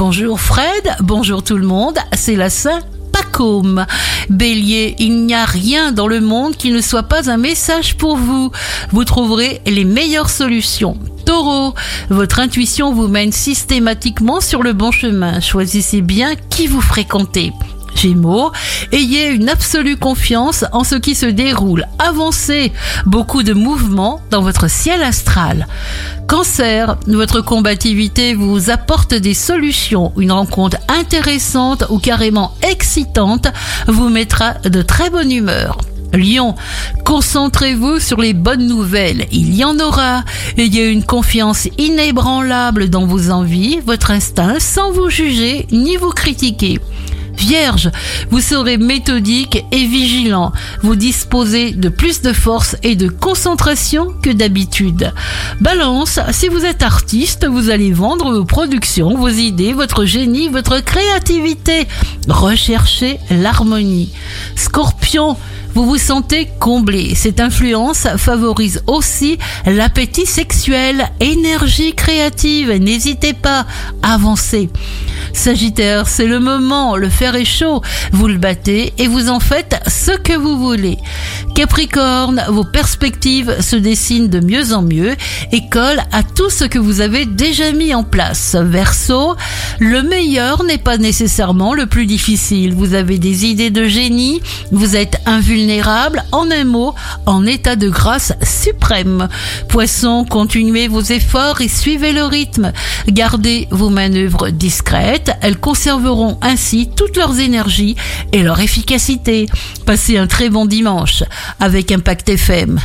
Bonjour Fred, bonjour tout le monde, c'est la Saint Pacôme. Bélier, il n'y a rien dans le monde qui ne soit pas un message pour vous. Vous trouverez les meilleures solutions. Taureau, votre intuition vous mène systématiquement sur le bon chemin. Choisissez bien qui vous fréquentez. Gémeaux, ayez une absolue confiance en ce qui se déroule. Avancez beaucoup de mouvements dans votre ciel astral. Cancer, votre combativité vous apporte des solutions. Une rencontre intéressante ou carrément excitante vous mettra de très bonne humeur. Lion, concentrez-vous sur les bonnes nouvelles. Il y en aura. Ayez une confiance inébranlable dans vos envies, votre instinct, sans vous juger ni vous critiquer. Vierge, vous serez méthodique et vigilant. Vous disposez de plus de force et de concentration que d'habitude. Balance, si vous êtes artiste, vous allez vendre vos productions, vos idées, votre génie, votre créativité. Recherchez l'harmonie. Scorpion, vous vous sentez comblé. Cette influence favorise aussi l'appétit sexuel, énergie créative. N'hésitez pas, avancez. Sagittaire, c'est le moment, le fer est chaud, vous le battez et vous en faites ce que vous voulez. Capricorne, vos perspectives se dessinent de mieux en mieux et collent à tout ce que vous avez déjà mis en place. Verseau, le meilleur n'est pas nécessairement le plus difficile. Vous avez des idées de génie, vous êtes invulnérable, en un mot, en état de grâce suprême. Poisson, continuez vos efforts et suivez le rythme. Gardez vos manœuvres discrètes elles conserveront ainsi toutes leurs énergies et leur efficacité. Passez un très bon dimanche avec Impact FM.